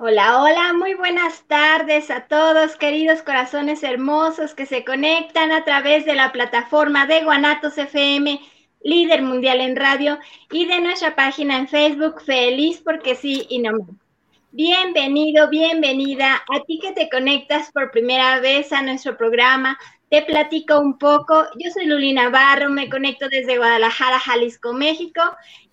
Hola, hola, muy buenas tardes a todos, queridos corazones hermosos que se conectan a través de la plataforma de Guanatos FM, líder mundial en radio, y de nuestra página en Facebook, Feliz porque sí y no más. Bienvenido, bienvenida a ti que te conectas por primera vez a nuestro programa. Te platico un poco. Yo soy Luli Navarro, me conecto desde Guadalajara, Jalisco, México,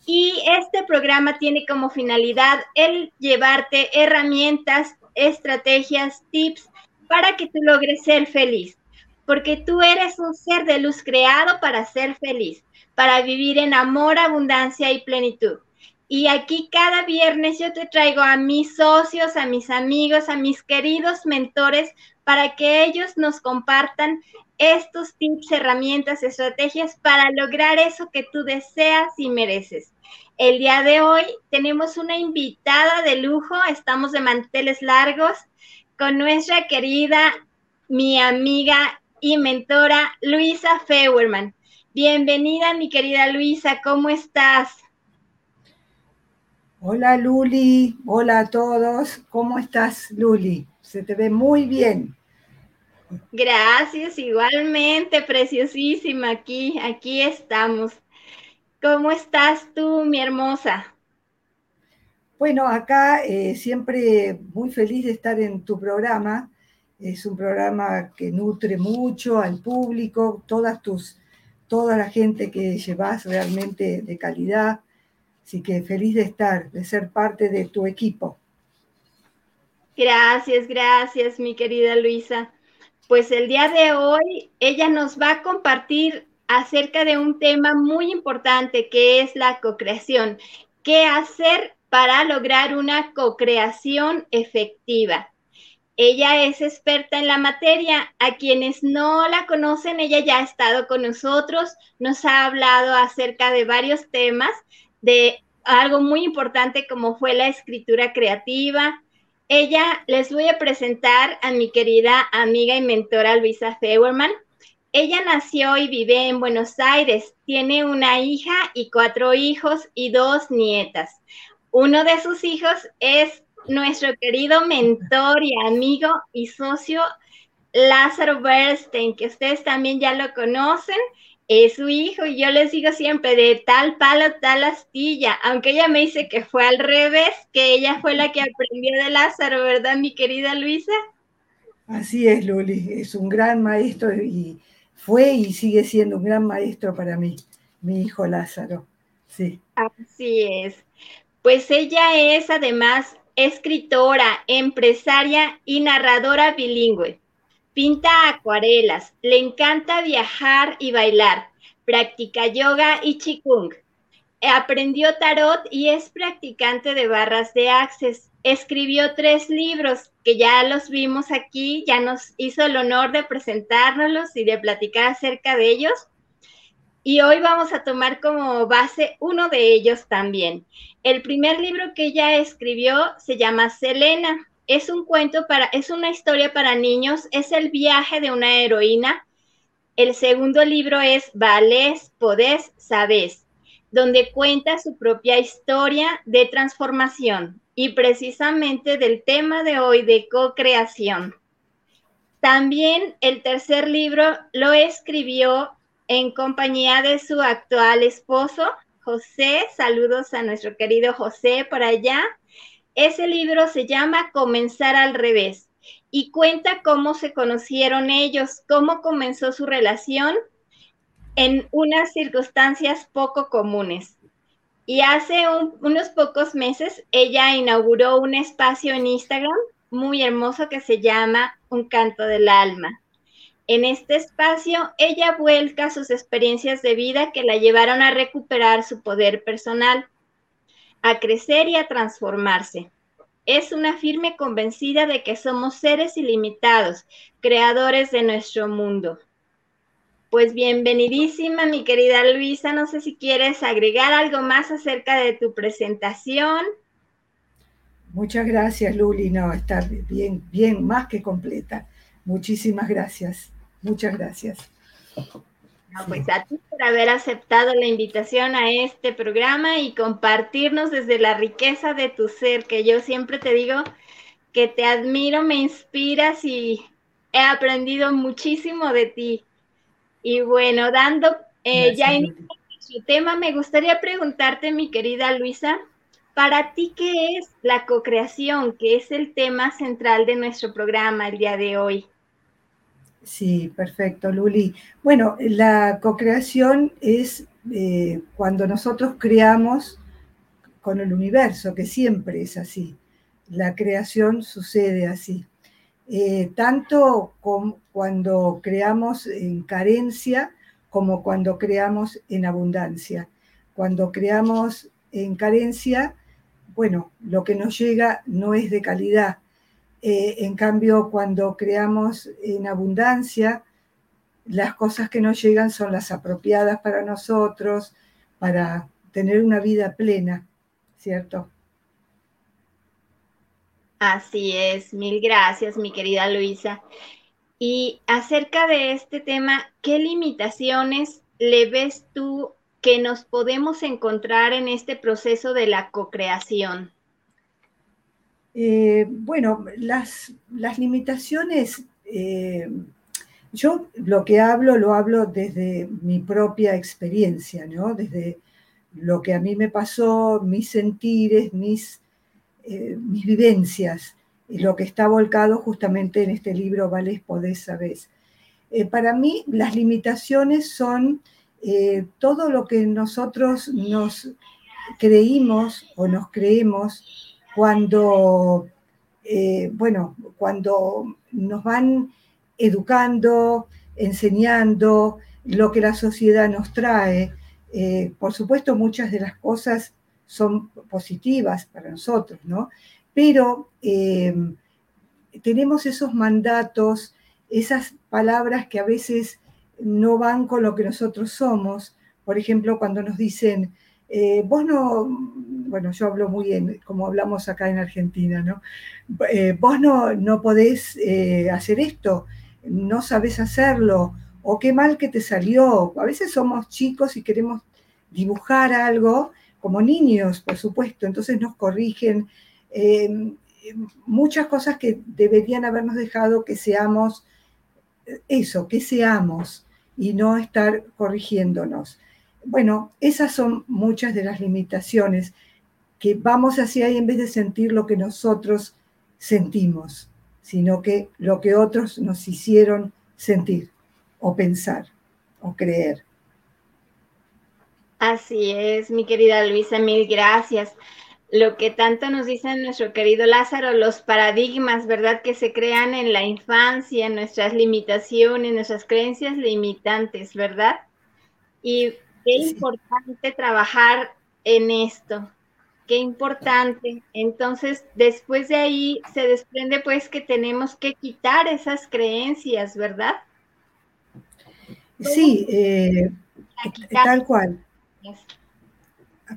y este programa tiene como finalidad el llevarte herramientas, estrategias, tips para que tú logres ser feliz. Porque tú eres un ser de luz creado para ser feliz, para vivir en amor, abundancia y plenitud. Y aquí cada viernes yo te traigo a mis socios, a mis amigos, a mis queridos mentores para que ellos nos compartan estos tips, herramientas, estrategias para lograr eso que tú deseas y mereces. El día de hoy tenemos una invitada de lujo, estamos de manteles largos con nuestra querida, mi amiga y mentora Luisa Feuerman. Bienvenida, mi querida Luisa, ¿cómo estás? Hola Luli, hola a todos, ¿cómo estás Luli? Se te ve muy bien. Gracias, igualmente, preciosísima, aquí, aquí estamos. ¿Cómo estás tú, mi hermosa? Bueno, acá eh, siempre muy feliz de estar en tu programa. Es un programa que nutre mucho al público, todas tus, toda la gente que llevas realmente de calidad. Así que feliz de estar, de ser parte de tu equipo. Gracias, gracias, mi querida Luisa. Pues el día de hoy ella nos va a compartir acerca de un tema muy importante que es la cocreación. ¿Qué hacer para lograr una cocreación efectiva? Ella es experta en la materia. A quienes no la conocen, ella ya ha estado con nosotros, nos ha hablado acerca de varios temas, de algo muy importante como fue la escritura creativa. Ella les voy a presentar a mi querida amiga y mentora Luisa Feuerman. Ella nació y vive en Buenos Aires. Tiene una hija y cuatro hijos y dos nietas. Uno de sus hijos es nuestro querido mentor y amigo y socio Lázaro Bernstein, que ustedes también ya lo conocen. Es su hijo y yo les digo siempre de tal palo, tal astilla, aunque ella me dice que fue al revés, que ella fue la que aprendió de Lázaro, ¿verdad, mi querida Luisa? Así es, Luli, es un gran maestro y fue y sigue siendo un gran maestro para mí, mi hijo Lázaro. Sí. Así es. Pues ella es además escritora, empresaria y narradora bilingüe. Pinta acuarelas, le encanta viajar y bailar, practica yoga y chikung. Aprendió tarot y es practicante de barras de access escribió tres libros que ya los vimos aquí, ya nos hizo el honor de presentárnoslos y de platicar acerca de ellos. Y hoy vamos a tomar como base uno de ellos también. El primer libro que ella escribió se llama Selena. Es un cuento para, es una historia para niños, es el viaje de una heroína. El segundo libro es Valés, Podés, Sabés, donde cuenta su propia historia de transformación, y precisamente del tema de hoy de co-creación. También el tercer libro lo escribió en compañía de su actual esposo, José. Saludos a nuestro querido José por allá. Ese libro se llama Comenzar al revés y cuenta cómo se conocieron ellos, cómo comenzó su relación en unas circunstancias poco comunes. Y hace unos pocos meses ella inauguró un espacio en Instagram muy hermoso que se llama Un canto del alma. En este espacio ella vuelca sus experiencias de vida que la llevaron a recuperar su poder personal, a crecer y a transformarse. Es una firme convencida de que somos seres ilimitados, creadores de nuestro mundo. Pues bienvenidísima, mi querida Luisa. No sé si quieres agregar algo más acerca de tu presentación. Muchas gracias, Luli. No, está bien, bien, más que completa. Muchísimas gracias. Muchas gracias. pues a ti por haber aceptado la invitación a este programa y compartirnos desde la riqueza de tu ser, que yo siempre te digo que te admiro, me inspiras y he aprendido muchísimo de ti. Y bueno, dando eh, ya en su tema, me gustaría preguntarte, mi querida Luisa, para ti, ¿qué es la co-creación, que es el tema central de nuestro programa el día de hoy? Sí, perfecto, Luli. Bueno, la co-creación es eh, cuando nosotros creamos con el universo, que siempre es así. La creación sucede así. Eh, tanto cuando creamos en carencia como cuando creamos en abundancia. Cuando creamos en carencia, bueno, lo que nos llega no es de calidad. Eh, en cambio, cuando creamos en abundancia, las cosas que nos llegan son las apropiadas para nosotros, para tener una vida plena, ¿cierto? Así es, mil gracias, mi querida Luisa. Y acerca de este tema, ¿qué limitaciones le ves tú que nos podemos encontrar en este proceso de la co-creación? Eh, bueno, las, las limitaciones, eh, yo lo que hablo lo hablo desde mi propia experiencia, ¿no? Desde lo que a mí me pasó, mis sentires, mis eh, mis vivencias, y lo que está volcado justamente en este libro, Vales, Podés, Sabés. Eh, para mí, las limitaciones son eh, todo lo que nosotros nos creímos o nos creemos cuando, bueno, cuando nos van educando, enseñando, lo que la sociedad nos trae. por supuesto, muchas de las cosas son positivas para nosotros, ¿no? Pero em, tenemos esos mandatos, esas palabras que a veces no van con lo que nosotros somos. Por ejemplo, cuando nos dicen, eh, vos no, bueno, yo hablo muy bien, como hablamos acá en Argentina, ¿no? Eh, vos no, no podés eh, hacer esto, no sabés hacerlo, o qué mal que te salió. A veces somos chicos y queremos dibujar algo como niños, por supuesto, entonces nos corrigen eh, muchas cosas que deberían habernos dejado que seamos eso, que seamos y no estar corrigiéndonos. Bueno, esas son muchas de las limitaciones que vamos hacia ahí en vez de sentir lo que nosotros sentimos, sino que lo que otros nos hicieron sentir o pensar o creer. Así es, mi querida Luisa, mil gracias. Lo que tanto nos dice nuestro querido Lázaro, los paradigmas, ¿verdad? Que se crean en la infancia, nuestras limitaciones, nuestras creencias limitantes, ¿verdad? Y qué importante trabajar en esto, qué importante. Entonces, después de ahí se desprende pues que tenemos que quitar esas creencias, ¿verdad? Sí, eh, tal cual.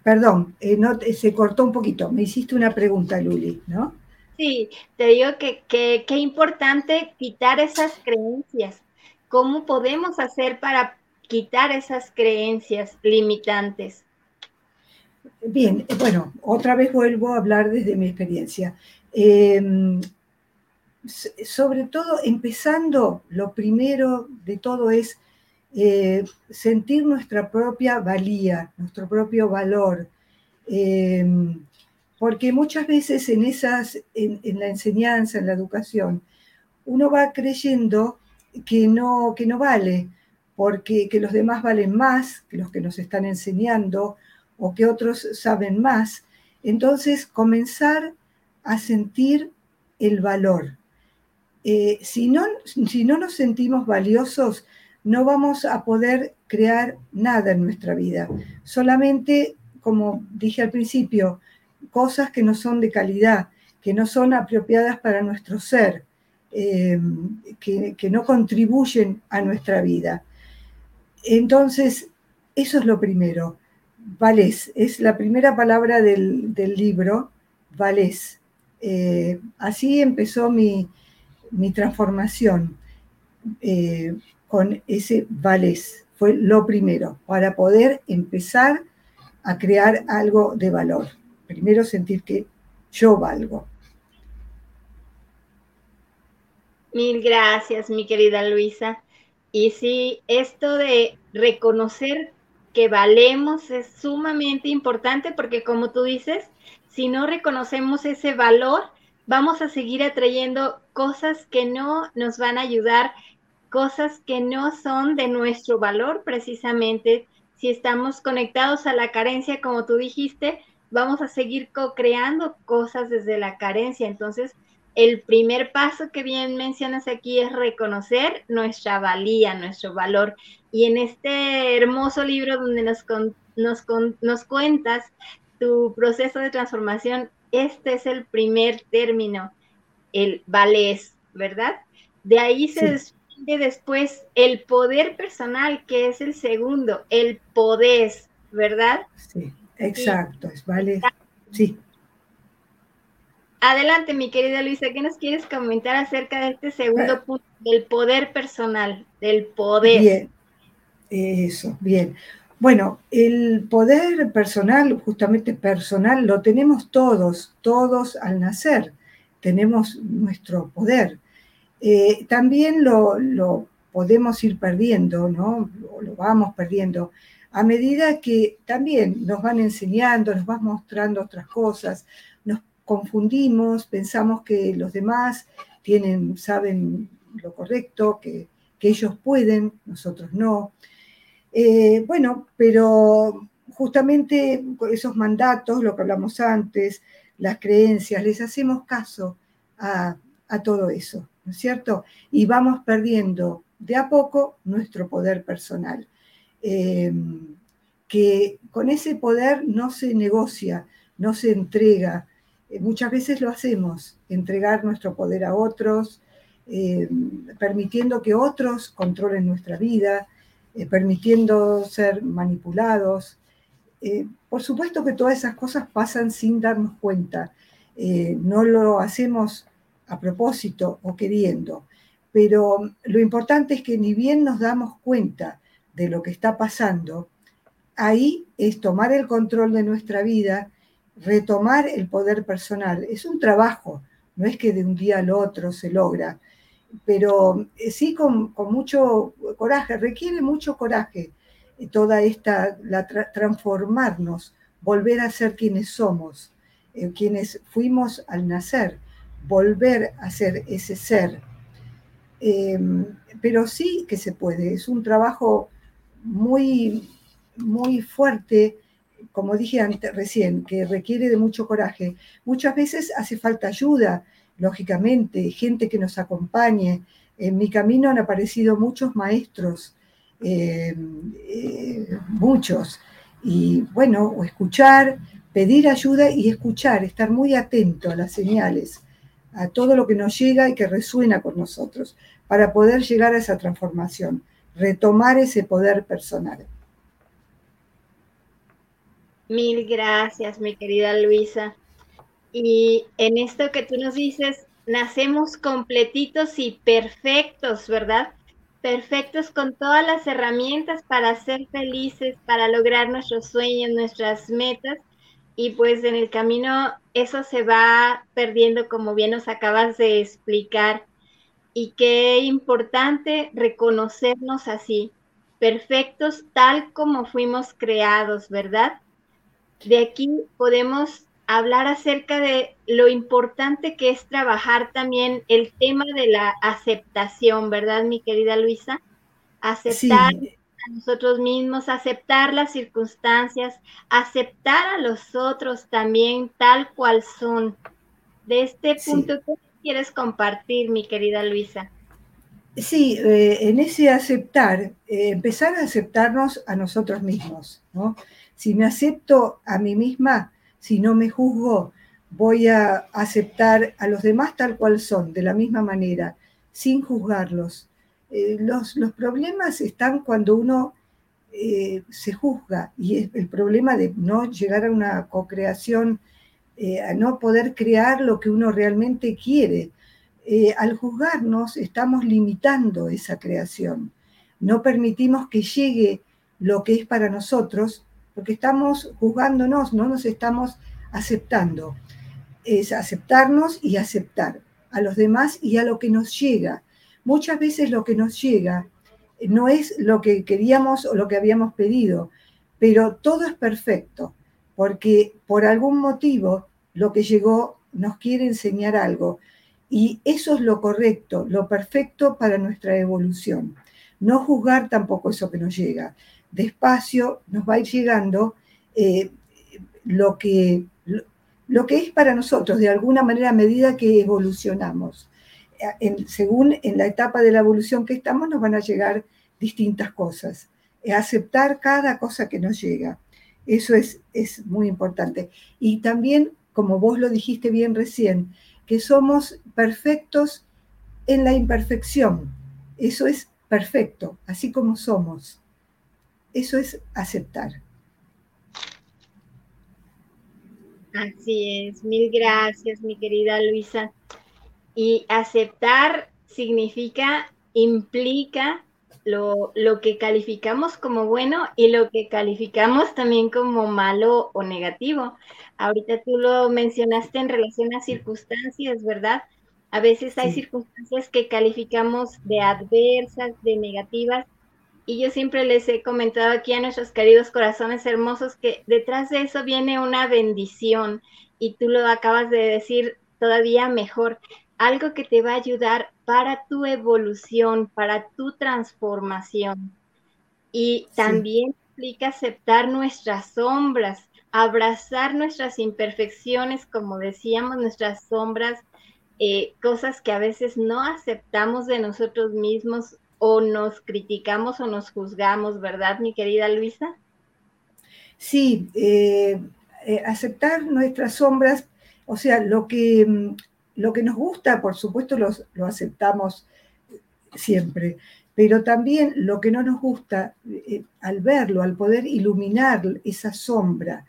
Perdón, eh, no, se cortó un poquito. Me hiciste una pregunta, Luli, ¿no? Sí, te digo que qué importante quitar esas creencias. ¿Cómo podemos hacer para quitar esas creencias limitantes? Bien, eh, bueno, otra vez vuelvo a hablar desde mi experiencia. Em, sobre todo, empezando, lo primero de todo es eh, sentir nuestra propia valía, nuestro propio valor. Em, porque muchas veces en, esas, en, la enseñanza, en la educación, uno va creyendo que no, que no vale, porque que los demás valen más que los que nos están enseñando o que otros saben más. Entonces, comenzar a sentir el valor. Eh, si, no, si no nos sentimos valiosos, no vamos a poder crear nada en nuestra vida. Solamente, como dije al principio, cosas que no son de calidad, que no son apropiadas para nuestro ser, eh, que, no contribuyen a nuestra vida. Entonces, eso es lo primero. Valés, es la primera palabra del, libro, valés. Eh, así empezó mi, transformación. Eh, con ese vales. Fue lo primero, para poder empezar a crear algo de valor. Primero sentir que yo valgo. Mil gracias, mi querida Luisa. Y sí, esto de reconocer que valemos es sumamente importante porque como tú dices, si no reconocemos ese valor, vamos a seguir atrayendo cosas que no nos van a ayudar, cosas que no son de nuestro valor precisamente. Si estamos conectados a la carencia, como tú dijiste, vamos a seguir co-creando cosas desde la carencia. Entonces, el primer paso que bien mencionas aquí es reconocer nuestra valía, nuestro valor. Y en este hermoso libro donde nos, nos, nos cuentas tu proceso de transformación, este es el primer término, el valés, ¿verdad? De ahí se desprende después el poder personal, que es el segundo, el poder, ¿verdad? Sí, exacto, es vale. Sí. Adelante, mi querida Luisa, ¿qué nos quieres comentar acerca de este segundo ah. punto del poder personal, del poder? Bien, eso, bien. Bueno, el poder personal, justamente personal, lo tenemos todos, todos al nacer. Tenemos nuestro poder. Eh, también lo, podemos ir perdiendo, ¿no? Lo, vamos perdiendo a medida que también nos van enseñando, nos van mostrando otras cosas, confundimos, pensamos que los demás tienen, saben lo correcto, que, ellos pueden, nosotros no. Eh, bueno, pero justamente esos mandatos, lo que hablamos antes, las creencias, les hacemos caso a, todo eso, ¿no es cierto? Y vamos perdiendo de a poco nuestro poder personal. Eh, que con ese poder no se negocia, no se entrega, eh, muchas veces lo hacemos, entregar nuestro poder a otros, eh, permitiendo que otros controlen nuestra vida, permitiendo ser manipulados. por supuesto que todas esas cosas pasan sin darnos cuenta. no lo hacemos a propósito o queriendo, pero lo importante es que ni bien nos damos cuenta de lo que está pasando, ahí es tomar el control de nuestra vida retomar el poder personal. Es un trabajo, no es que de un día al otro se logra, pero eh, sí con, mucho coraje, requiere mucho coraje eh, toda esta, la transformarnos, volver a ser quienes somos, eh, quienes fuimos al nacer, volver a ser ese ser. Em, pero sí que se puede, es un trabajo muy, muy fuerte, como dije antes, recién, que requiere de mucho coraje. Muchas veces hace falta ayuda, lógicamente, gente que nos acompañe. En mi camino han aparecido muchos maestros, eh, eh, muchos. Y bueno, escuchar, pedir ayuda y escuchar, estar muy atento a las señales, a todo lo que nos llega y que resuena con nosotros, para poder llegar a esa transformación, retomar ese poder personal. Mil gracias, mi querida Luisa. Y en esto que tú nos dices, nacemos completitos y perfectos, ¿verdad? Perfectos con todas las herramientas para ser felices, para lograr nuestros sueños, nuestras metas. Y pues en el camino eso se va perdiendo, como bien nos acabas de explicar. Y qué importante reconocernos así, perfectos tal como fuimos creados, ¿verdad? de aquí podemos hablar acerca de lo importante que es trabajar también el tema de la aceptación, ¿verdad, mi querida Luisa? Aceptar a nosotros mismos, aceptar las circunstancias, aceptar a los otros también tal cual son. De este punto, ¿qué quieres compartir, mi querida Luisa? Sí, eh, en ese aceptar, eh, empezar a aceptarnos a nosotros mismos, ¿no? Si me acepto a mí misma, si no me juzgo, voy a aceptar a los demás tal cual son, de la misma manera, sin juzgarlos. Eh, los, problemas están cuando uno eh, se juzga y es el problema de no llegar a una co-creación, eh, a no poder crear lo que uno realmente quiere. al juzgarnos estamos limitando esa creación. No permitimos que llegue lo que es para nosotros porque estamos juzgándonos, no nos estamos aceptando. Es aceptarnos y aceptar. a los demás y a lo que nos llega. Muchas veces lo que nos llega no es lo que queríamos o lo que habíamos pedido, pero todo es perfecto, porque por algún motivo lo que llegó nos quiere enseñar algo. Y eso es lo correcto, lo perfecto para nuestra evolución. No juzgar tampoco eso que nos llega. Despacio nos va a ir llegando eh, lo, que, lo, que es para nosotros, de alguna manera, a medida que evolucionamos. Según en la etapa de la evolución que estamos, nos van a llegar distintas cosas. Aceptar cada cosa que nos llega. Eso es, es muy importante. Y también, como vos lo dijiste bien recién, que somos perfectos en la imperfección. Eso es perfecto, así como somos. Eso es aceptar. Así es, mil gracias, mi querida Luisa. Y aceptar significa, implica lo, lo, que calificamos como bueno y lo que calificamos también como malo o negativo. Ahorita tú lo mencionaste en relación a circunstancias, ¿verdad? A veces hay circunstancias que calificamos de adversas, de negativas, y yo siempre les he comentado aquí a nuestros queridos corazones hermosos que detrás de eso viene una bendición, y tú lo acabas de decir todavía mejor, algo que te va a ayudar para tu evolución, para tu transformación. Y también implica aceptar nuestras sombras, abrazar nuestras imperfecciones, como decíamos, nuestras sombras, eh, cosas que a veces no aceptamos de nosotros mismos o nos criticamos o nos juzgamos, ¿verdad, mi querida Luisa? Sí, eh, eh, aceptar nuestras sombras, o sea, lo que, mm, lo que nos gusta, por supuesto, lo aceptamos siempre, pero también lo que no nos gusta, al verlo, al poder iluminar esa sombra,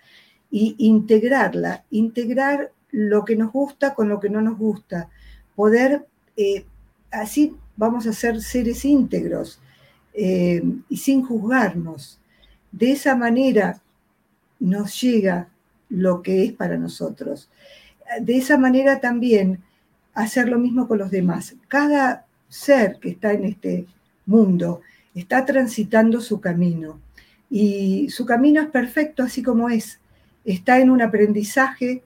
y integrarla, integrar lo que nos gusta con lo que no nos gusta, poder, eh, así vamos a ser seres íntegros eh, y sin juzgarnos. De esa manera nos llega lo que es para nosotros. De esa manera también hacer lo mismo con los demás. Cada ser que está en este mundo está transitando su camino. Y su camino es perfecto así como es. Está en un aprendizaje,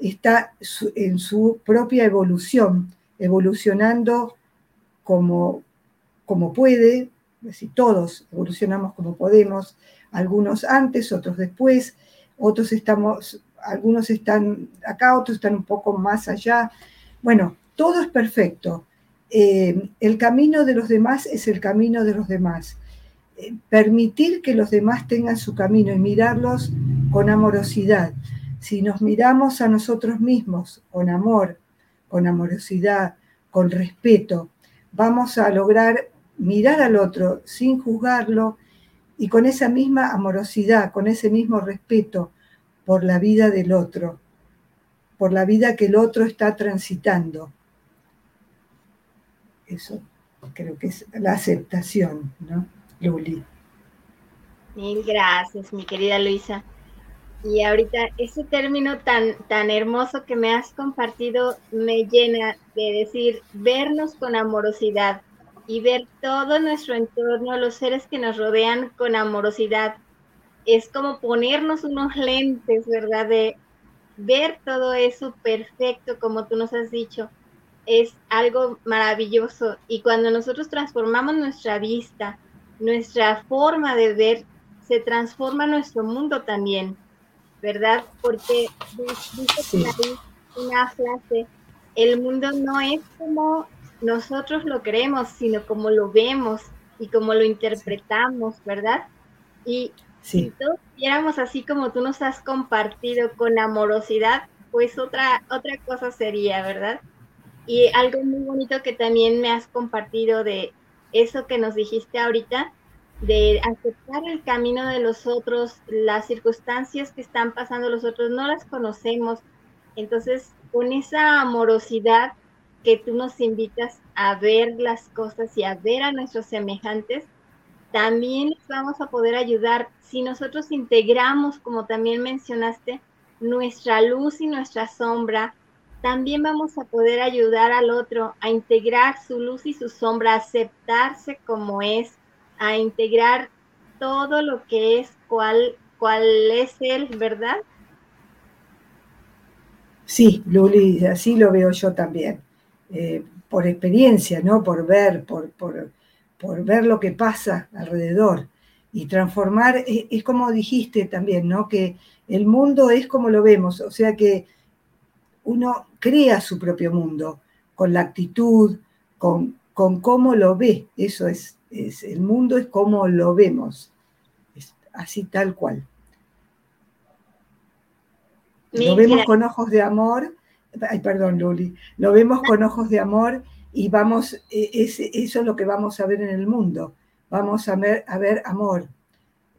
está en su propia evolución, evolucionando como, como puede, si todos evolucionamos como podemos, algunos antes, otros después, otros estamos, algunos están acá, otros están un poco más allá. Bueno, todo es perfecto. Eh, el camino de los demás es el camino de los demás. Eh, permitir que los demás tengan su camino y mirarlos con amorosidad. Si nos miramos a nosotros mismos con amor, con amorosidad, con respeto, vamos a lograr mirar al otro sin juzgarlo y con esa misma amorosidad, con ese mismo respeto por la vida del otro, por la vida que el otro está transitando. Eso creo que es la aceptación, ¿no? Luli. Mil gracias, mi querida Luisa. Y ahorita ese término tan, tan hermoso que me has compartido me llena de decir vernos con amorosidad y ver todo nuestro entorno, los seres que nos rodean con amorosidad. Es como ponernos unos lentes, ¿verdad? De ver todo eso perfecto, como tú nos has dicho. Es algo maravilloso. Y cuando nosotros transformamos nuestra vista, nuestra forma de ver, se transforma nuestro mundo también, ¿verdad? Porque dice una frase, el mundo no es como nosotros lo creemos, sino como lo vemos y como lo interpretamos, ¿verdad? Y si todos viéramos así como tú nos has compartido con amorosidad, pues otra, otra cosa sería, ¿verdad? Y algo muy bonito que también me has compartido de eso que nos dijiste ahorita, de aceptar el camino de los otros, las circunstancias que están pasando los otros, no las conocemos. Entonces, con esa amorosidad que tú nos invitas a ver las cosas y a ver a nuestros semejantes, también les vamos a poder ayudar si nosotros integramos, como también mencionaste, nuestra luz y nuestra sombra también vamos a poder ayudar al otro a integrar su luz y su sombra, a aceptarse como es, a integrar todo lo que es, cuál, cuál es él, ¿verdad? Sí, Luli, así lo veo yo también, eh, por experiencia, ¿no? Por ver, por, por, por, ver lo que pasa alrededor y transformar, es, es, como dijiste también, ¿no? Que el mundo es como lo vemos, o sea que uno crea su propio mundo con la actitud, con, con cómo lo ve, eso es, es, el mundo es como lo vemos, es así tal cual. Lo vemos con ojos de amor, ay, perdón, Luli, lo vemos con ojos de amor y vamos, e, es, eso es lo que vamos a ver en el mundo, vamos a ver, a ver amor,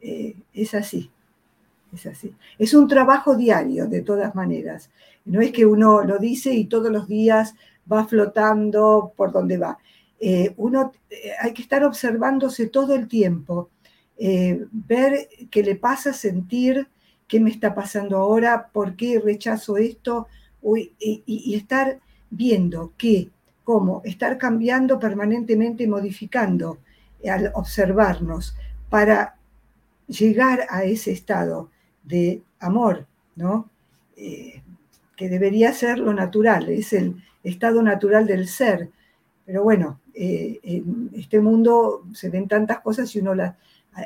eh, es así, es así. Es un trabajo diario, de todas maneras, no es que uno lo dice y todos los días va flotando por donde va. Eh, uno eh, hay que estar observándose todo el tiempo, ver qué le pasa, sentir qué me está pasando ahora, por qué rechazo esto, y, estar viendo qué, cómo, estar cambiando permanentemente, modificando al observarnos para llegar a ese estado de amor, ¿no? Eh, que debería ser lo natural, es el estado natural del ser. Pero bueno, eh, en este mundo se ven tantas cosas y uno las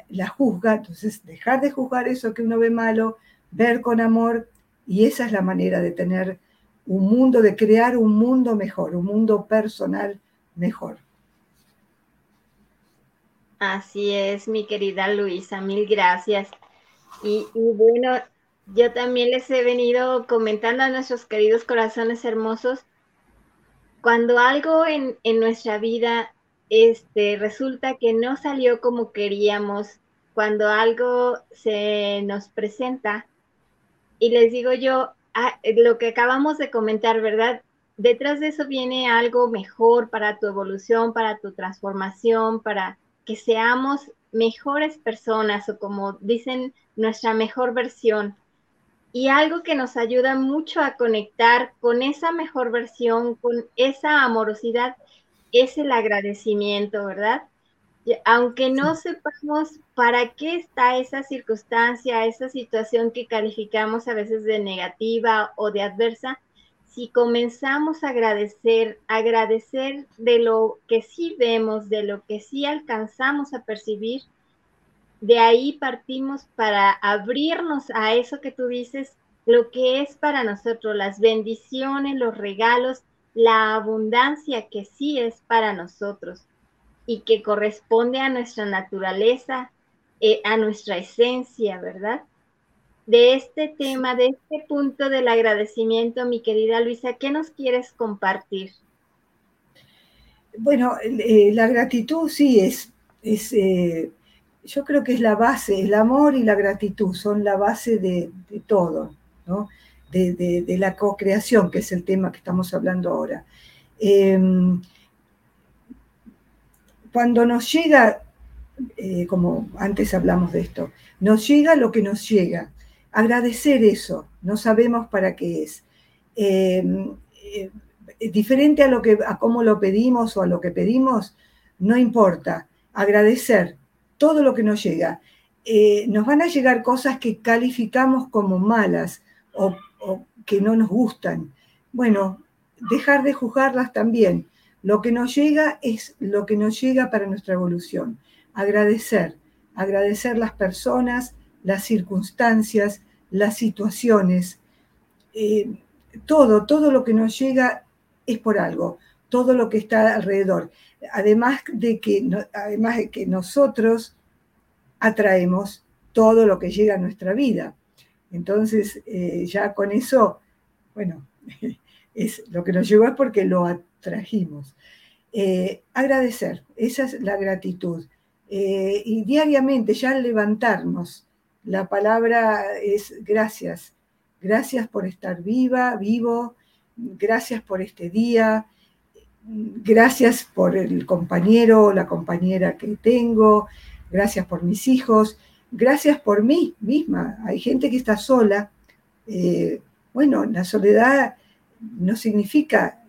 la juzga, entonces dejar de juzgar eso que uno ve malo, ver con amor, y esa es la manera de tener un mundo, de crear un mundo mejor, un mundo personal mejor. Así es, mi querida Luisa, mil gracias. Y, bueno, yo también les he venido comentando a nuestros queridos corazones hermosos, cuando algo en, en nuestra vida este, resulta que no salió como queríamos, cuando algo se nos presenta, y les digo yo, ah, lo que acabamos de comentar, ¿verdad? Detrás de eso viene algo mejor para tu evolución, para tu transformación, para que seamos mejores personas o como dicen, nuestra mejor versión. Y algo que nos ayuda mucho a conectar con esa mejor versión, con esa amorosidad, es el agradecimiento, ¿verdad? Aunque no sepamos para qué está esa circunstancia, esa situación que calificamos a veces de negativa o de adversa, si comenzamos a agradecer, agradecer de lo que sí vemos, de lo que sí alcanzamos a percibir, de ahí partimos para abrirnos a eso que tú dices, lo que es para nosotros, las bendiciones, los regalos la abundancia que sí es para nosotros y que corresponde a nuestra naturaleza, eh, a nuestra esencia, ¿verdad? De este tema, de este punto del agradecimiento, mi querida Luisa, ¿qué nos quieres compartir? Bueno, eh, la gratitud sí es, es eh, yo creo que es la base, el amor y la gratitud son la base de, de todo, ¿no? de, la co-creación, que es el tema que estamos hablando ahora. Em, cuando nos llega, eh, como antes hablamos de esto, nos llega lo que nos llega. Agradecer eso, no sabemos para qué es. Em, eh, diferente a, lo que, a cómo lo pedimos o a lo que pedimos, no importa. Agradecer todo lo que nos llega. Eh, nos van a llegar cosas que calificamos como malas o que no nos gustan. Bueno, dejar de juzgarlas también. Lo que nos llega es lo que nos llega para nuestra evolución. Agradecer, agradecer las personas, las circunstancias, las situaciones. Eh, todo, todo lo que nos llega es por algo, todo lo que está alrededor. Además de que, además de que nosotros atraemos todo lo que llega a nuestra vida. Entonces, eh, ya con eso, bueno, es, lo que nos llegó es porque lo atrajimos. Eh, agradecer, esa es la gratitud. Eh, y diariamente, ya al levantarnos, la palabra es gracias. Gracias por estar viva, vivo, gracias por este día, gracias por el compañero o la compañera que tengo, gracias por mis hijos, gracias por mí misma. Hay gente que está sola. Eh, bueno, la soledad no significa,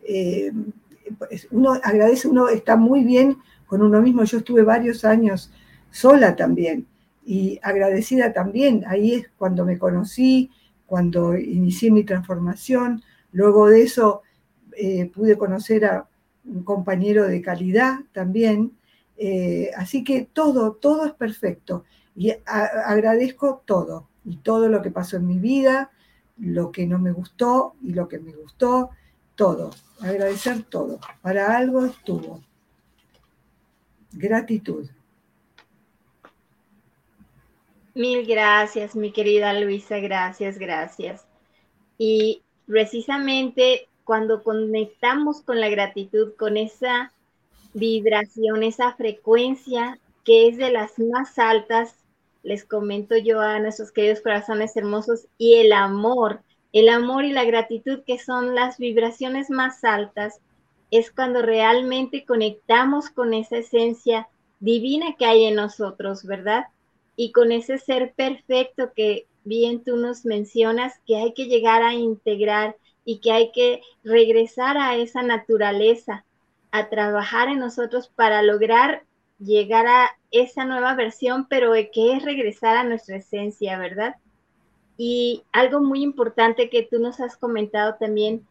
uno agradece, uno está muy bien con uno mismo. Yo estuve varios años sola también y agradecida también. Ahí es cuando me conocí, cuando inicié mi transformación. Luego de eso eh, pude conocer a un compañero de calidad también. Eh, así que todo, todo es perfecto. Y agradezco todo, y todo lo que pasó en mi vida, lo que no me gustó y lo que me gustó, todo. Agradecer todo. Para algo estuvo. Gratitud. Mil gracias, mi querida Luisa, gracias, gracias. Y precisamente cuando conectamos con la gratitud, con esa vibración, esa frecuencia que es de las más altas, les comento yo a nuestros queridos corazones hermosos, y el amor, el amor y la gratitud que son las vibraciones más altas, es cuando realmente conectamos con esa esencia divina que hay en nosotros, ¿verdad? Y con ese ser perfecto que bien tú nos mencionas, que hay que llegar a integrar y que hay que regresar a esa naturaleza, a trabajar en nosotros para lograr llegar a esa nueva versión, pero que es regresar a nuestra esencia, ¿verdad? Y algo muy importante que tú nos has comentado también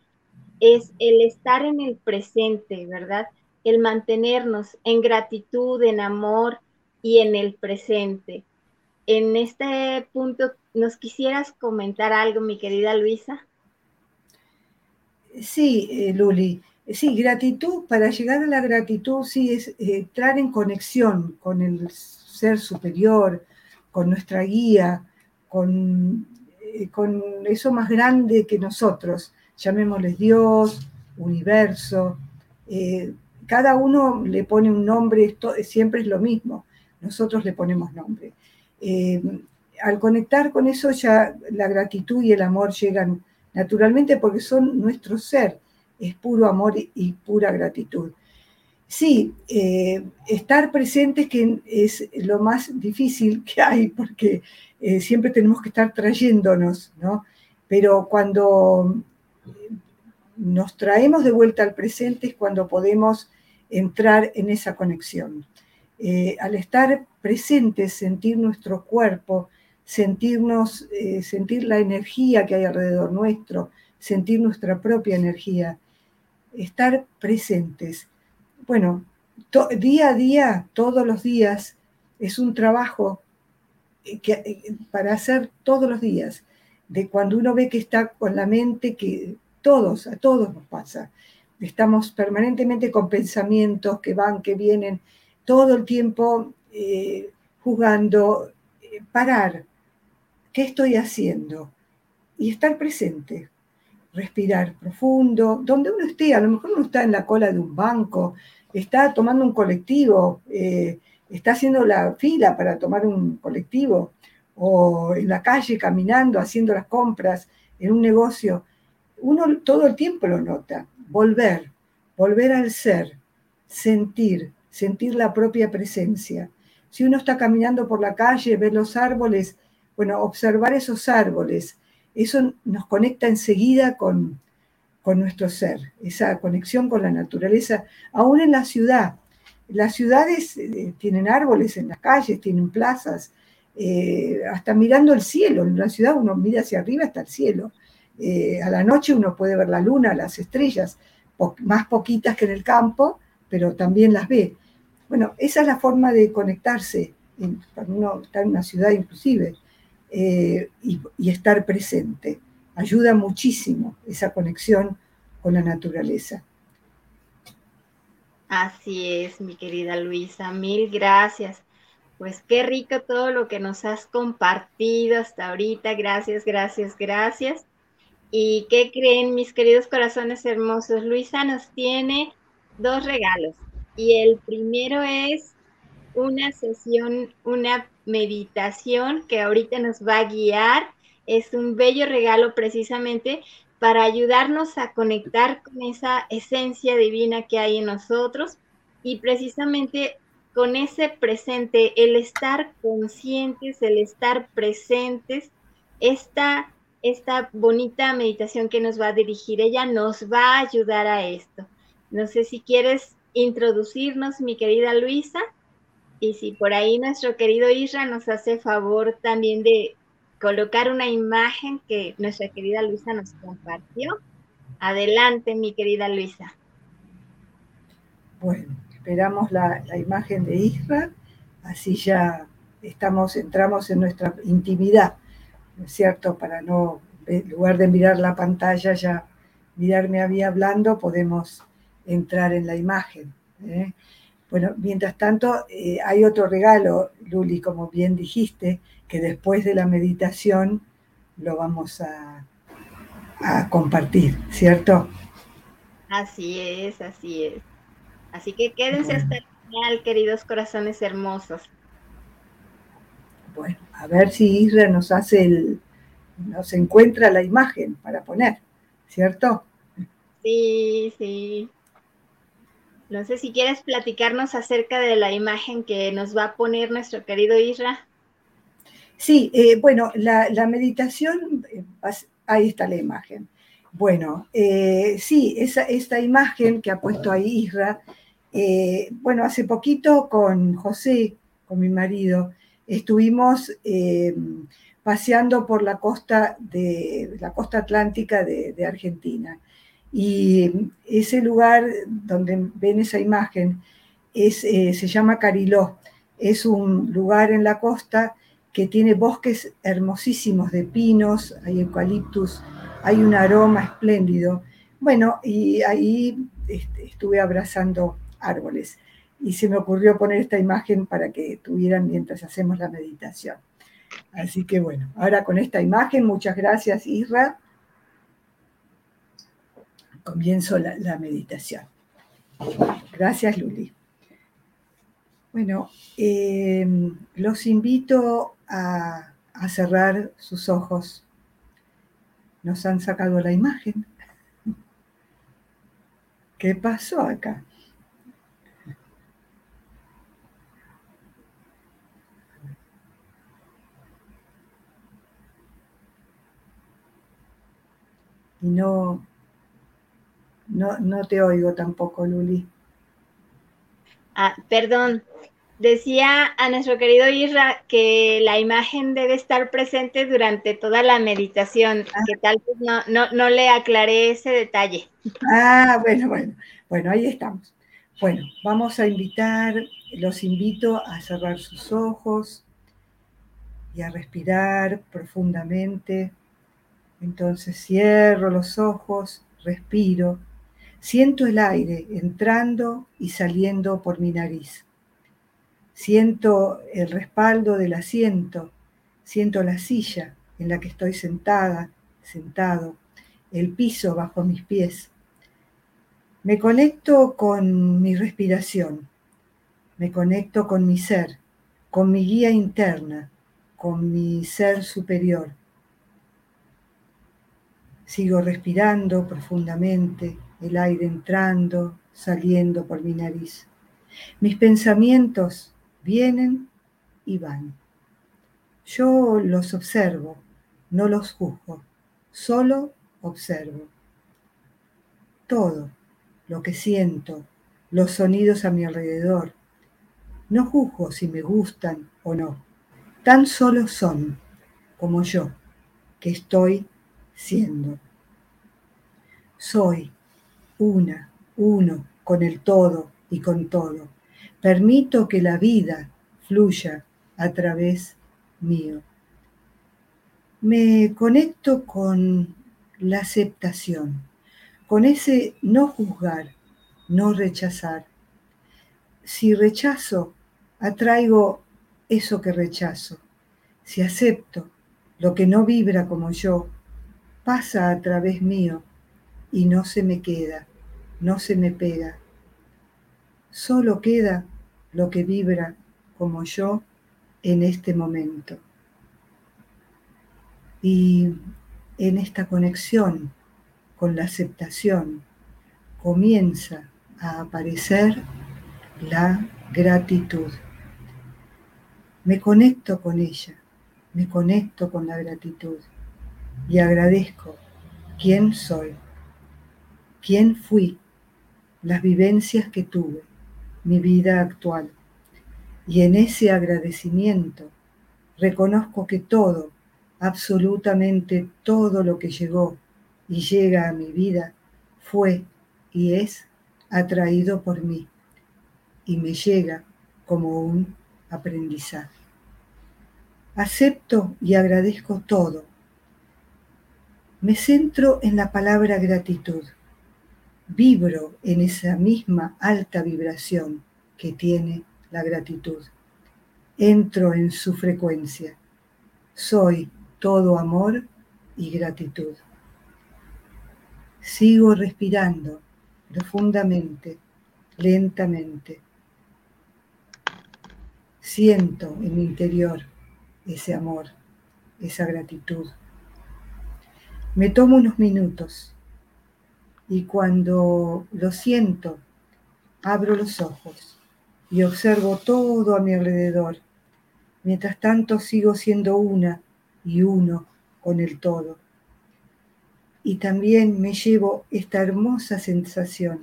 es el estar en el presente, ¿verdad? El mantenernos en gratitud, en amor y en el presente. En este punto, ¿nos quisieras comentar algo, mi querida Luisa? Sí, eh, Luli. Sí, gratitud, para llegar a la gratitud, sí, es eh, entrar en conexión con el ser superior, con nuestra guía, con, con eso más grande que nosotros, llamémosles Dios, universo. cada uno le pone un nombre, esto siempre es lo mismo, nosotros le ponemos nombre. al conectar con eso ya la gratitud y el amor llegan naturalmente porque son nuestro ser, es puro amor y pura gratitud. Sí, eh, estar presentes que es lo más difícil que hay, porque eh, siempre tenemos que estar trayéndonos, ¿no? Pero cuando nos traemos de vuelta al presente es cuando podemos entrar en esa conexión. Eh, al estar presentes, sentir nuestro cuerpo, sentirnos, eh, sentir la energía que hay alrededor nuestro, sentir nuestra propia energía, estar presentes. Bueno, día a día, todos los días, es un trabajo eh, que, eh, para hacer todos los días, de cuando uno ve que está con la mente, que todos, a todos nos pasa. Estamos permanentemente con pensamientos que van, que vienen, todo el tiempo jugando, parar, ¿Qué estoy haciendo? Y estar presente, respirar profundo, donde uno esté, a lo mejor uno está en la cola de un banco, está tomando un colectivo, eh, está haciendo la fila para tomar un colectivo, o en la calle caminando, haciendo las compras, en un negocio. Uno todo el tiempo lo nota, volver, volver al ser, sentir, sentir la propia presencia. Si uno está caminando por la calle, ve los árboles, bueno, observar esos árboles, eso nos conecta enseguida con, nuestro ser, esa conexión con la naturaleza, aún en la ciudad. Las ciudades eh, tienen árboles en las calles, tienen plazas, eh, hasta mirando el cielo. En la ciudad uno mira hacia arriba hasta el cielo. Eh, a la noche uno puede ver la luna, las estrellas, más poquitas que en el campo, pero también las ve. Bueno, esa es la forma de conectarse cuando uno está en una ciudad inclusive. Y, estar presente. Ayuda muchísimo esa conexión con la naturaleza. Así es, mi querida Luisa, mil gracias. Pues qué rico todo lo que nos has compartido hasta ahorita. Gracias, gracias, gracias. ¿Y qué creen mis queridos corazones hermosos? Luisa nos tiene dos regalos. Y el primero es una sesión, una meditación que ahorita nos va a guiar. Es un bello regalo precisamente para ayudarnos a conectar con esa esencia divina que hay en nosotros y precisamente con ese presente, el estar conscientes, el estar presentes, esta esta bonita meditación que nos va a dirigir. Ella nos va a ayudar a esto. No sé si quieres introducirnos, mi querida Luisa, y si por ahí nuestro querido Isra nos hace favor también de colocar una imagen que nuestra querida Luisa nos compartió. Adelante, mi querida Luisa. Bueno, esperamos la, imagen de Isra, así ya estamos, entramos en nuestra intimidad, ¿no es cierto? Para no, en lugar de mirar la pantalla, ya mirarme a mí hablando, podemos entrar en la imagen. ¿eh? Bueno, mientras tanto, eh, hay otro regalo, Luli, como bien dijiste, que después de la meditación lo vamos a, a compartir, ¿cierto? Así es, así es. Así que quédense hasta el final, queridos corazones hermosos. Bueno, a ver si Isra nos hace el, nos encuentra la imagen para poner, ¿cierto? Sí, sí. No sé si quieres platicarnos acerca de la imagen que nos va a poner nuestro querido Isra. Sí, eh, bueno, la, meditación, eh, ahí está la imagen. Bueno, eh, sí, esa, esta imagen que ha puesto ahí Isra, bueno, hace poquito con José, con mi marido, estuvimos paseando por la costa de la costa atlántica de Argentina. Y ese lugar donde ven esa imagen es, eh, se llama Cariló. Es un lugar en la costa que tiene bosques hermosísimos de pinos, hay eucaliptus, hay un aroma espléndido. Bueno, y ahí este, estuve abrazando árboles y se me ocurrió poner esta imagen para que tuvieran mientras hacemos la meditación. Así que bueno, ahora con esta imagen, muchas gracias Isra comienzo la, meditación. Gracias, Luli. Bueno, eh, los invito a, a cerrar sus ojos. Nos han sacado la imagen. ¿Qué pasó acá? Y no, no, no te oigo tampoco, Luli. Ah, perdón. Decía a nuestro querido Isra que la imagen debe estar presente durante toda la meditación, ah. que tal vez no, no, no le aclaré ese detalle. Ah, bueno, bueno. Bueno, ahí estamos. Bueno, vamos a invitar, los invito a cerrar sus ojos y a respirar profundamente. Entonces cierro los ojos, respiro Siento el aire entrando y saliendo por mi nariz. Siento el respaldo del asiento, siento la silla en la que estoy sentada, sentado, el piso bajo mis pies. Me conecto con mi respiración, me conecto con mi ser, con mi guía interna, con mi ser superior. Sigo respirando profundamente, el aire entrando, saliendo por mi nariz. Mis pensamientos vienen y van. Yo los observo, no los juzgo, solo observo. Todo lo que siento, los sonidos a mi alrededor, no juzgo si me gustan o no, tan solo son como yo, que estoy siendo. Soy una, uno, con el todo y con todo. Permito que la vida fluya a través mío. Me conecto con la aceptación, con ese no juzgar, no rechazar. Si rechazo, atraigo eso que rechazo. Si acepto lo que no vibra como yo, pasa a través mío y no se me queda no se me pega. Solo queda lo que vibra como yo en este momento. Y en esta conexión con la aceptación comienza a aparecer la gratitud. Me conecto con ella, me conecto con la gratitud. y agradezco quién soy, quién fui, las vivencias que tuve, mi vida actual. Y en ese agradecimiento reconozco que todo, absolutamente todo lo que llegó y llega a mi vida fue y es atraído por mí y me llega como un aprendizaje. Acepto y agradezco todo. Me centro en la palabra gratitud. Vibro en esa misma alta vibración que tiene la gratitud. Entro en su frecuencia. Soy todo amor y gratitud. Sigo respirando profundamente, lentamente. Siento en mi interior ese amor, esa gratitud. Me tomo unos minutos y cuando lo siento, abro los ojos y observo todo a mi alrededor. Mientras tanto sigo siendo una y uno con el todo. Y también me llevo esta hermosa sensación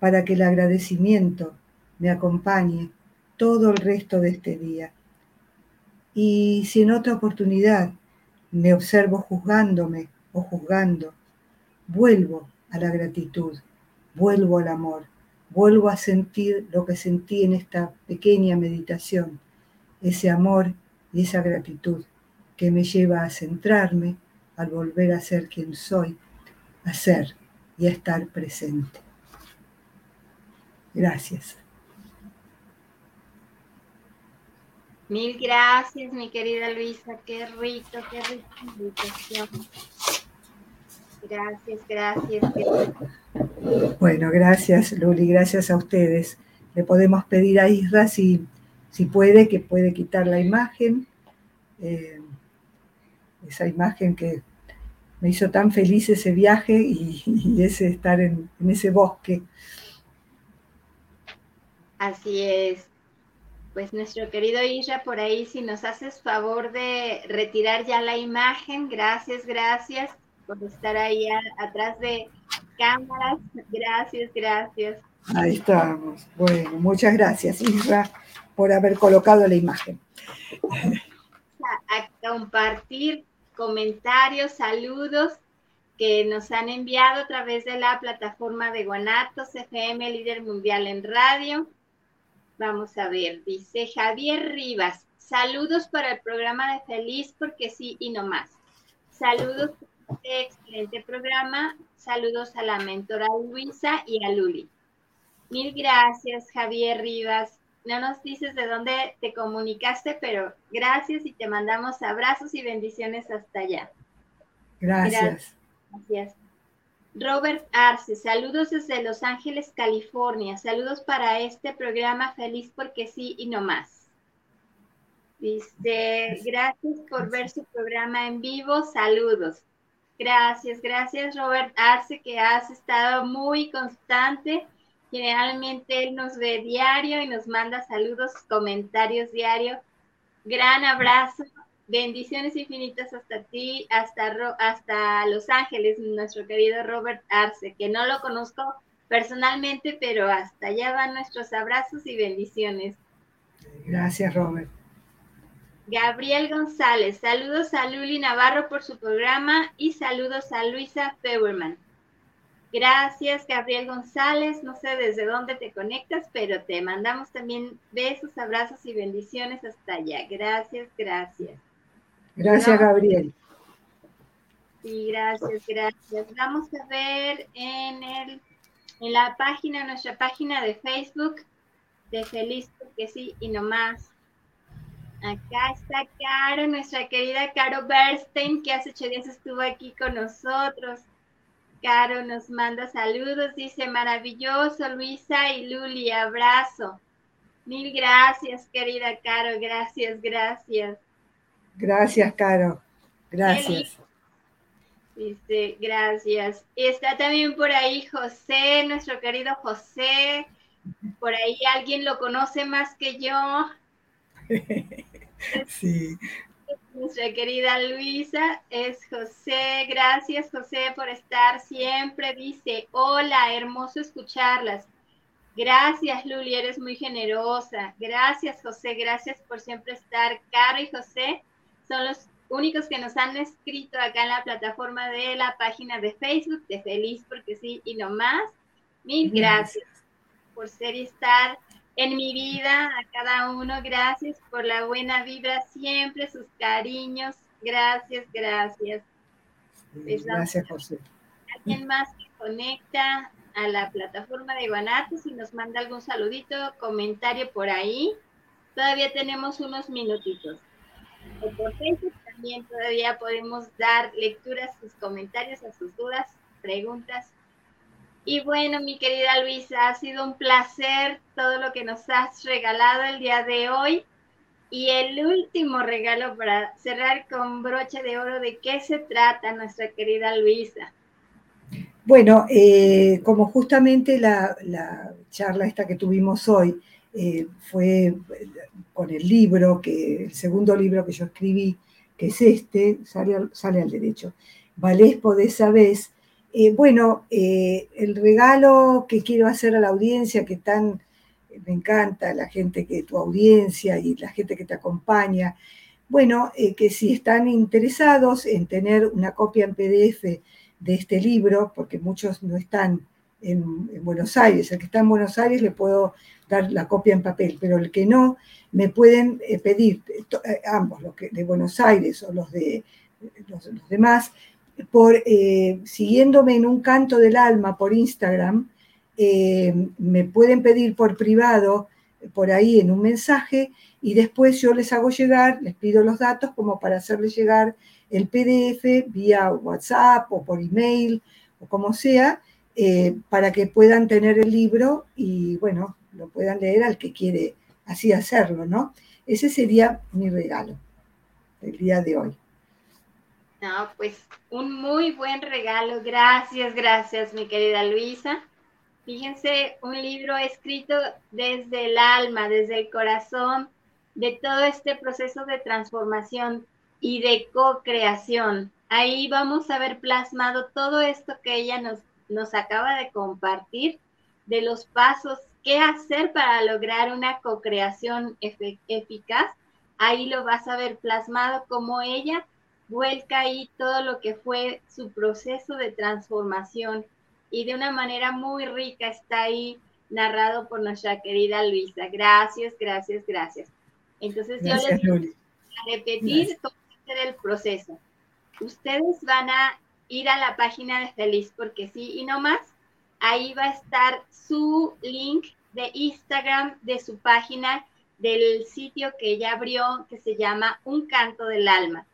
para que el agradecimiento me acompañe todo el resto de este día. Y si en otra oportunidad me observo juzgándome o juzgando, vuelvo a la gratitud, vuelvo al amor, vuelvo a sentir lo que sentí en esta pequeña meditación, ese amor y esa gratitud que me lleva a centrarme al volver a ser quien soy, a ser y a estar presente. Gracias. Mil gracias, mi querida Luisa. Qué rico, qué invitación. Gracias, gracias. Bueno, gracias, Luli. Gracias a ustedes. Le podemos pedir a Isra si, si puede, que puede quitar la imagen. Eh, esa imagen que me hizo tan feliz ese viaje y, ese estar en, ese bosque. Así es. Pues nuestro querido Isra, por ahí, si nos haces favor de retirar ya la imagen, gracias, gracias por estar ahí atrás de cámaras. Gracias, gracias. Ahí estamos. Bueno, muchas gracias, Isra, por haber colocado la imagen. A compartir comentarios, saludos que nos han enviado a través de la plataforma de Guanatos FM, líder mundial en radio. Vamos a ver, dice Javier Rivas, saludos para el programa de Feliz porque sí y no más. Saludos excelente programa. Saludos a la mentora Luisa y a Luli. Mil gracias, Javier Rivas no nos dices de dónde te comunicaste, pero gracias y te mandamos abrazos y bendiciones hasta allá. Gracias. Gracias. Robert Arce, saludos desde Los Ángeles, California. Saludos para este programa Feliz porque sí y no más. Dice, gracias por ver su programa en vivo. Saludos. Gracias, gracias Robert Arce, que has estado muy constante Generalmente él nos ve diario y nos manda saludos, comentarios diario. Gran abrazo, bendiciones infinitas hasta ti, hasta, hasta Los Ángeles, nuestro querido Robert Arce, que no lo conozco personalmente, pero hasta allá van nuestros abrazos y bendiciones. Gracias, Robert. Gabriel González, saludos a Luli Navarro por su programa y saludos a Luisa Feuerman. Gracias, Gabriel González. No sé desde dónde te conectas, pero te mandamos también besos, abrazos y bendiciones hasta allá. Gracias, gracias. Gracias, Gabriel. Sí, gracias, gracias. Vamos a ver en el en la página, nuestra página de Facebook de Feliz porque sí y no más. Acá está Caro, nuestra querida Caro Bernstein, que hace ocho días estuvo aquí con nosotros. Caro nos manda saludos, dice maravilloso Luisa y Luli, abrazo. Mil gracias, querida Caro, gracias, gracias. Gracias, Caro, gracias. Dice, gracias. Está también por ahí José, nuestro querido José. Por ahí alguien lo conoce más que yo. sí. nuestra querida Luisa, es José. Gracias, José, por estar siempre. Dice, hola, hermoso escucharlas. Gracias, Luli, eres muy generosa. Gracias, José, gracias por siempre estar. Caro y José son los únicos que nos han escrito acá en la plataforma de la página de Facebook de Feliz porque sí y no más. Mil gracias por ser y estar en mi vida, a cada uno, gracias por la buena vibra siempre, sus cariños, gracias, gracias. Pues gracias, José. ¿Alguien más que conecta a la plataforma de Guanatos y nos manda algún saludito, comentario por ahí? Todavía tenemos unos minutitos. O por Facebook también todavía podemos dar lectura a sus comentarios, a sus dudas, preguntas. Y bueno, mi querida Luisa, ha sido un placer todo lo que nos has regalado el día de hoy. Y el último regalo para cerrar con broche de oro, ¿de qué se trata nuestra querida Luisa? Bueno, eh, como justamente la, charla esta que tuvimos hoy eh, fue con el libro, que el segundo libro que yo escribí, que es este, sale, sale al derecho, Valés, podés, sabés, eh, bueno, eh, el regalo que quiero hacer a la audiencia, que tan me encanta, la gente que tu audiencia y la gente que te acompaña, bueno, eh, que si están interesados en tener una copia en PDF de este libro, porque muchos no están en, en, Buenos Aires, el que está en Buenos Aires le puedo dar la copia en papel, pero el que no, me pueden pedir, ambos, los que, de Buenos Aires o los de los demás, por, eh, siguiéndome en un canto del alma por Instagram, eh, me pueden pedir por privado, por ahí en un mensaje, y después yo les hago llegar, les pido los datos como para hacerles llegar el PDF vía WhatsApp o por email o como sea, eh, para que puedan tener el libro y bueno, lo puedan leer al que quiere así hacerlo, ¿no? Ese sería mi regalo el día de hoy. No, pues un muy buen regalo. Gracias, gracias, mi querida Luisa. Fíjense, un libro escrito desde el alma, desde el corazón, de todo este proceso de transformación y de co-creación. Ahí vamos a ver plasmado todo esto que ella nos, nos acaba de compartir, de los pasos, qué hacer para lograr una co-creación eficaz. Ahí lo vas a ver plasmado como ella vuelca ahí todo lo que fue su proceso de transformación y de una manera muy rica está ahí narrado por nuestra querida Luisa. Gracias, gracias, gracias. Entonces yo les voy a repetir cómo ser el proceso. Ustedes van a ir a la página de Feliz porque sí y no más. Ahí va a estar su link de Instagram de su página del sitio que ella abrió que se llama Un Canto del Alma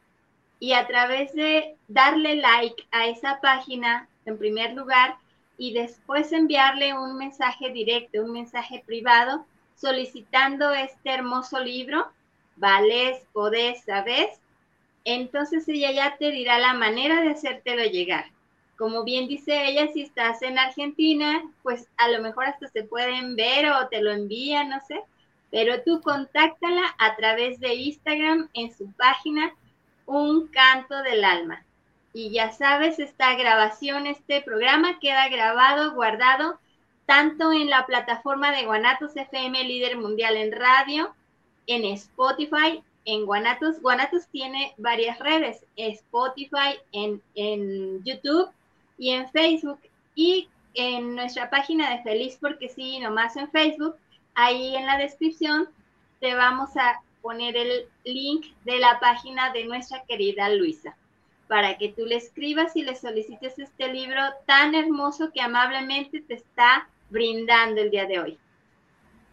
y a través de darle like a esa página en primer lugar y después enviarle un mensaje directo, un mensaje privado solicitando este hermoso libro, Vales, Podés, Sabes, entonces ella ya te dirá la manera de hacértelo llegar. Como bien dice ella, si estás en Argentina, pues a lo mejor hasta se pueden ver o te lo envían, no sé, pero tú contáctala a través de Instagram en su página un canto del alma. Y ya sabes, esta grabación, este programa queda grabado, guardado, tanto en la plataforma de Guanatos FM, líder mundial en radio, en Spotify, en Guanatos. Guanatos tiene varias redes, Spotify, en, en YouTube y en Facebook. Y en nuestra página de Feliz porque sí, nomás en Facebook, ahí en la descripción te vamos a poner el link de la página de nuestra querida Luisa para que tú le escribas y le solicites este libro tan hermoso que amablemente te está brindando el día de hoy.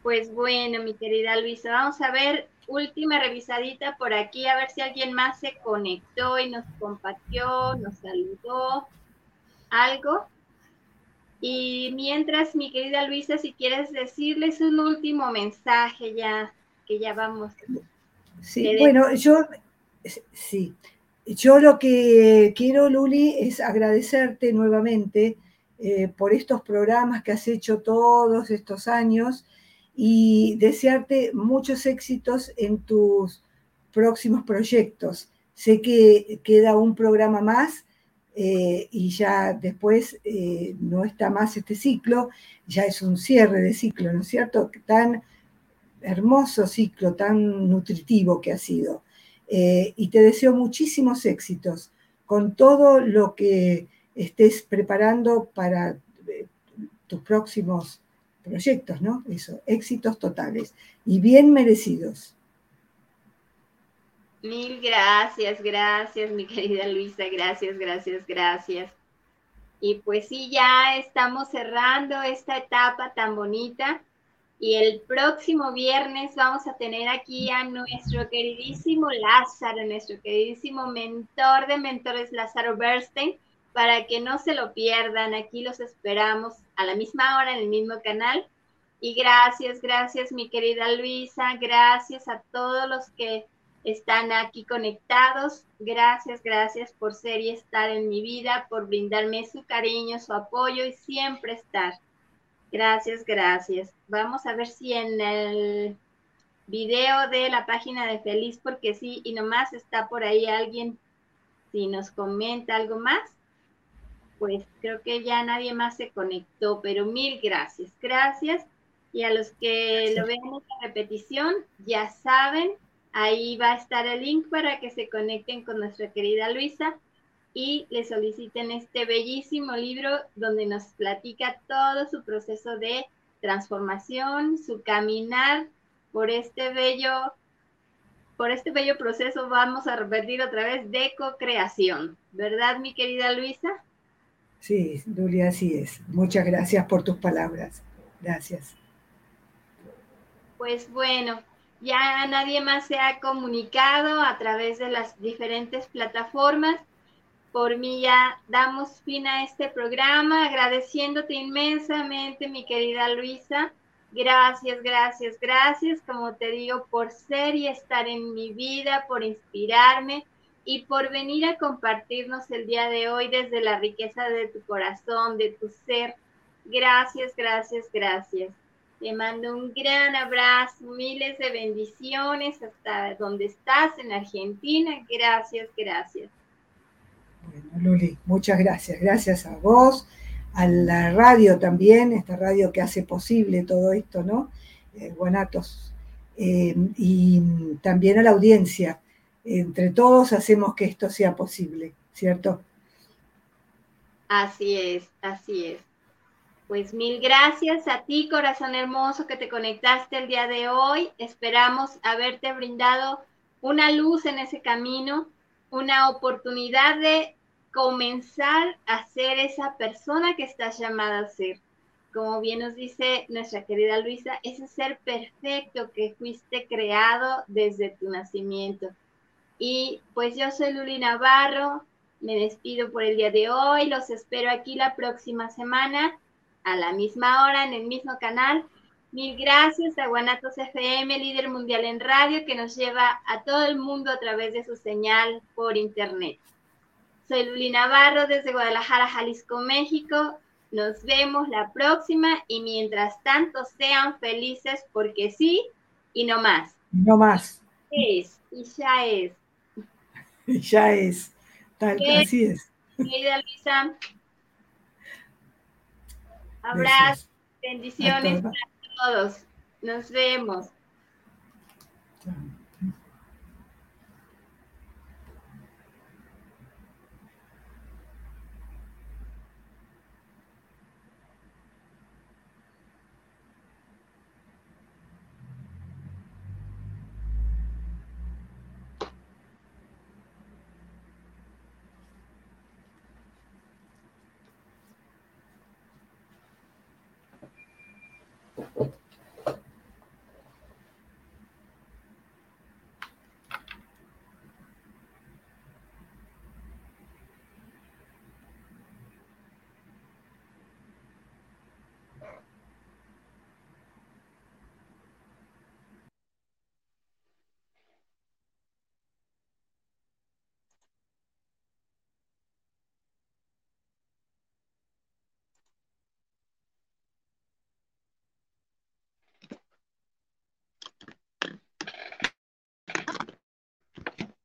Pues bueno, mi querida Luisa, vamos a ver última revisadita por aquí, a ver si alguien más se conectó y nos compartió, nos saludó, algo. Y mientras, mi querida Luisa, si quieres decirles un último mensaje ya ya vamos. Sí, bueno, yo, sí, yo lo que quiero, Luli, es agradecerte nuevamente eh, por estos programas que has hecho todos estos años y desearte muchos éxitos en tus próximos proyectos, Sé que queda un programa más eh, y ya después eh, no está más este ciclo, ya es un cierre de ciclo, ¿no es cierto? Tan hermoso ciclo, tan nutritivo que ha sido. Eh, y te deseo muchísimos éxitos con todo lo que estés preparando para tus próximos proyectos, ¿no? Eso, éxitos totales y bien merecidos. Mil gracias, gracias, mi querida Luisa, gracias, gracias, gracias. Y pues sí, ya estamos cerrando esta etapa tan bonita. Y el próximo viernes vamos a tener aquí a nuestro queridísimo Lázaro, nuestro queridísimo mentor de mentores, Lázaro Bernstein, para que no se lo pierdan. Aquí los esperamos a la misma hora en el mismo canal. Y gracias, gracias mi querida Luisa, gracias a todos los que están aquí conectados. Gracias, gracias por ser y estar en mi vida, por brindarme su cariño, su apoyo y siempre estar. Gracias, gracias. Vamos a ver si en el video de la página de Feliz, porque sí, y nomás está por ahí alguien, si nos comenta algo más pues creo que ya nadie más se conectó, pero mil gracias, gracias. Y a los que lo ven en la repetición, ya saben, ahí va a estar el link para que se conecten con nuestra querida Luisa y le soliciten este bellísimo libro donde nos platica todo su proceso de transformación, su caminar por este bello por este bello proceso vamos a repetir otra vez de co-creación, ¿verdad, mi querida Luisa? Sí, Julia, así es. Muchas gracias por tus palabras. Gracias. Pues bueno, ya nadie más se ha comunicado a través de las diferentes plataformas. Por mí ya damos fin a este programa, agradeciéndote inmensamente, mi querida Luisa. Gracias, gracias, gracias, como te digo, por ser y estar en mi vida, por inspirarme, y por venir a compartirnos el día de hoy desde la riqueza de tu corazón, de tu ser. Gracias, gracias, gracias. Te mando un gran abrazo, miles de bendiciones hasta donde estás en Argentina. Gracias, gracias. Bueno, Luli, muchas gracias. Gracias a vos, a la radio también, esta radio que hace posible todo esto, ¿no? Eh. Eh, y también a la audiencia entre todos hacemos que esto sea posible, ¿cierto? Así es, así es. Pues mil gracias a ti, corazón hermoso, que te conectaste el día de hoy. Esperamos haberte brindado una luz en ese camino, una oportunidad de comenzar a ser esa persona que estás llamada a ser. Como bien nos dice nuestra querida Luisa, ese ser perfecto que fuiste creado desde tu nacimiento. Y pues yo soy Luli Navarro, me despido por el día de hoy, los espero aquí la próxima semana a la misma hora en el mismo canal. Mil gracias a Guanatos FM, líder mundial en radio, que nos lleva a todo el mundo a través de su señal por internet. Soy Luli Navarro desde Guadalajara, Jalisco, México. Nos vemos la próxima y mientras tanto sean felices porque sí y no más. No más. Es y ya es. ya es, tal, así es. Querida Luisa, abrazos, bendiciones todos. Nos vemos.